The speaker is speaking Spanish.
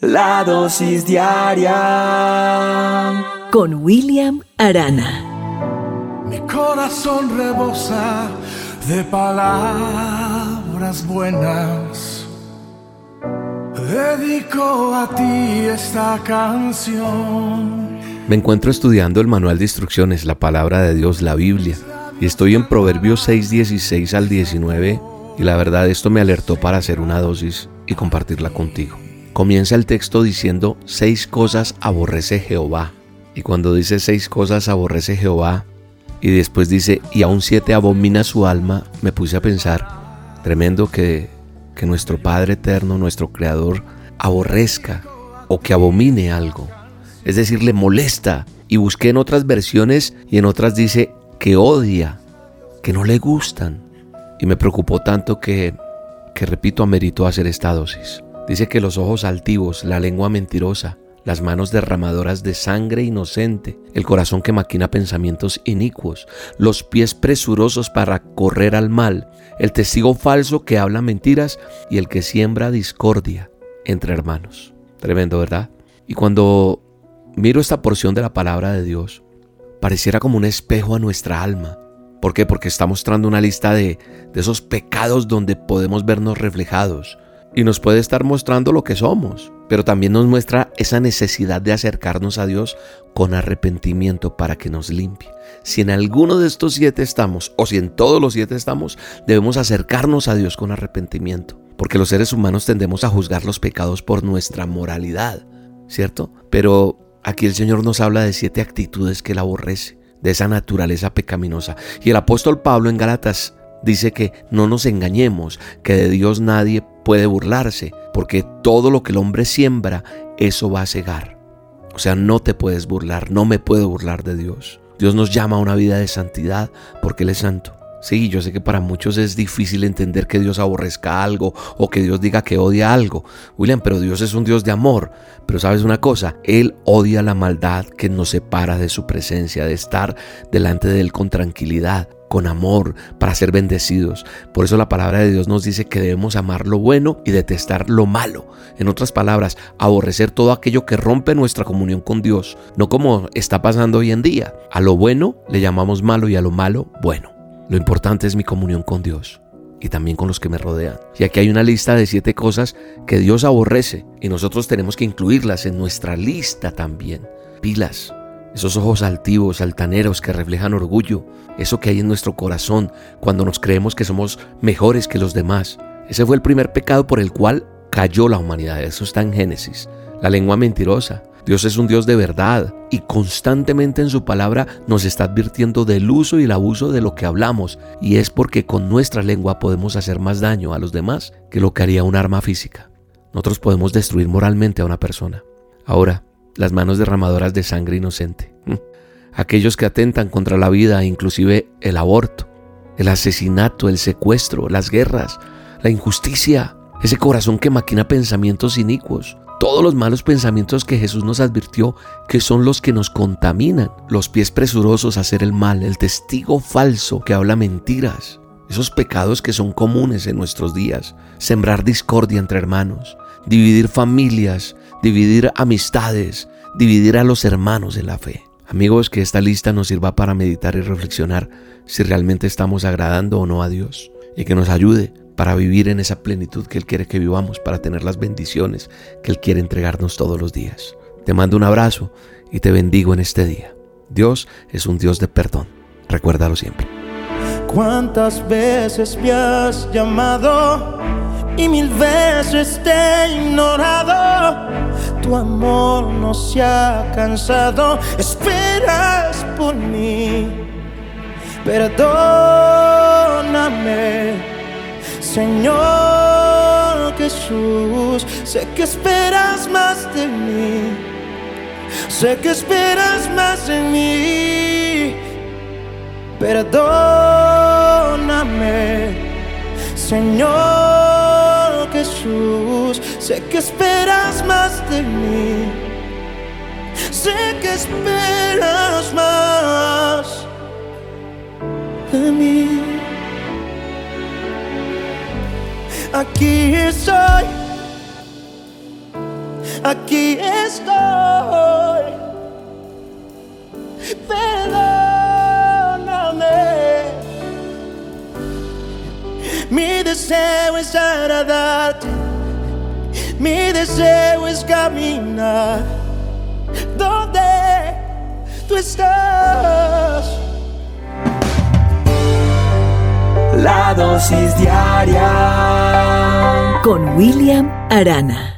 La dosis diaria con William Arana. Mi corazón rebosa de palabras buenas. Dedico a ti esta canción. Me encuentro estudiando el manual de instrucciones, la palabra de Dios, la Biblia, y estoy en Proverbios 6, 16 al 19, y la verdad esto me alertó para hacer una dosis y compartirla contigo. Comienza el texto diciendo, seis cosas aborrece Jehová. Y cuando dice seis cosas aborrece Jehová, y después dice, y aún siete abomina su alma, me puse a pensar, tremendo que, que nuestro Padre Eterno, nuestro Creador, aborrezca o que abomine algo. Es decir, le molesta. Y busqué en otras versiones y en otras dice que odia, que no le gustan. Y me preocupó tanto que, que repito, ameritó hacer esta dosis. Dice que los ojos altivos, la lengua mentirosa, las manos derramadoras de sangre inocente, el corazón que maquina pensamientos inicuos, los pies presurosos para correr al mal, el testigo falso que habla mentiras y el que siembra discordia entre hermanos. Tremendo, ¿verdad? Y cuando miro esta porción de la palabra de Dios, pareciera como un espejo a nuestra alma. ¿Por qué? Porque está mostrando una lista de, de esos pecados donde podemos vernos reflejados y nos puede estar mostrando lo que somos, pero también nos muestra esa necesidad de acercarnos a Dios con arrepentimiento para que nos limpie. Si en alguno de estos siete estamos, o si en todos los siete estamos, debemos acercarnos a Dios con arrepentimiento, porque los seres humanos tendemos a juzgar los pecados por nuestra moralidad, ¿cierto? Pero aquí el Señor nos habla de siete actitudes que Él aborrece, de esa naturaleza pecaminosa. Y el apóstol Pablo en Gálatas dice que no nos engañemos, que de Dios nadie puede burlarse, porque todo lo que el hombre siembra, eso va a cegar. O sea, no te puedes burlar, no me puedo burlar de Dios. Dios nos llama a una vida de santidad porque Él es santo. Sí, yo sé que para muchos es difícil entender que Dios aborrezca algo o que Dios diga que odia algo. William, pero Dios es un Dios de amor. Pero sabes una cosa, Él odia la maldad que nos separa de su presencia, de estar delante de Él con tranquilidad con amor, para ser bendecidos. Por eso la palabra de Dios nos dice que debemos amar lo bueno y detestar lo malo. En otras palabras, aborrecer todo aquello que rompe nuestra comunión con Dios, no como está pasando hoy en día. A lo bueno le llamamos malo y a lo malo bueno. Lo importante es mi comunión con Dios y también con los que me rodean. Y aquí hay una lista de siete cosas que Dios aborrece y nosotros tenemos que incluirlas en nuestra lista también. Pilas, esos ojos altivos, altaneros que reflejan orgullo, eso que hay en nuestro corazón cuando nos creemos que somos mejores que los demás. Ese fue el primer pecado por el cual cayó la humanidad, eso está en Génesis. La lengua mentirosa. Dios es un Dios de verdad y constantemente en su palabra nos está advirtiendo del uso y el abuso de lo que hablamos y es porque con nuestra lengua podemos hacer más daño a los demás que lo que haría un arma física. Nosotros podemos destruir moralmente a una persona. Ahora, las manos derramadoras de sangre inocente. Aquellos que atentan contra la vida, inclusive el aborto, el asesinato, el secuestro, las guerras, la injusticia, ese corazón que maquina pensamientos inicuos, todos los malos pensamientos que Jesús nos advirtió que son los que nos contaminan, los pies presurosos a hacer el mal, el testigo falso que habla mentiras, esos pecados que son comunes en nuestros días, sembrar discordia entre hermanos, dividir familias, dividir amistades, dividir a los hermanos en la fe. Amigos, que esta lista nos sirva para meditar y reflexionar si realmente estamos agradando o no a Dios y que nos ayude para vivir en esa plenitud que Él quiere que vivamos, para tener las bendiciones que Él quiere entregarnos todos los días. Te mando un abrazo y te bendigo en este día. Dios es un Dios de perdón. Recuérdalo siempre. ¿Cuántas veces me has llamado y mil veces te he ignorado? Tu amor no se ha cansado, esperas por mí. Perdóname, Señor Jesús, sé que esperas más de mí. Sé que esperas más de mí. Perdóname, Señor Jesús, sé que esperas de mí. Sé que esperas más de mí. Aquí estoy, aquí estoy. Perdóname. Mi deseo es agradarte. Mi deseo es caminar donde tú estás. La dosis diaria con William Arana.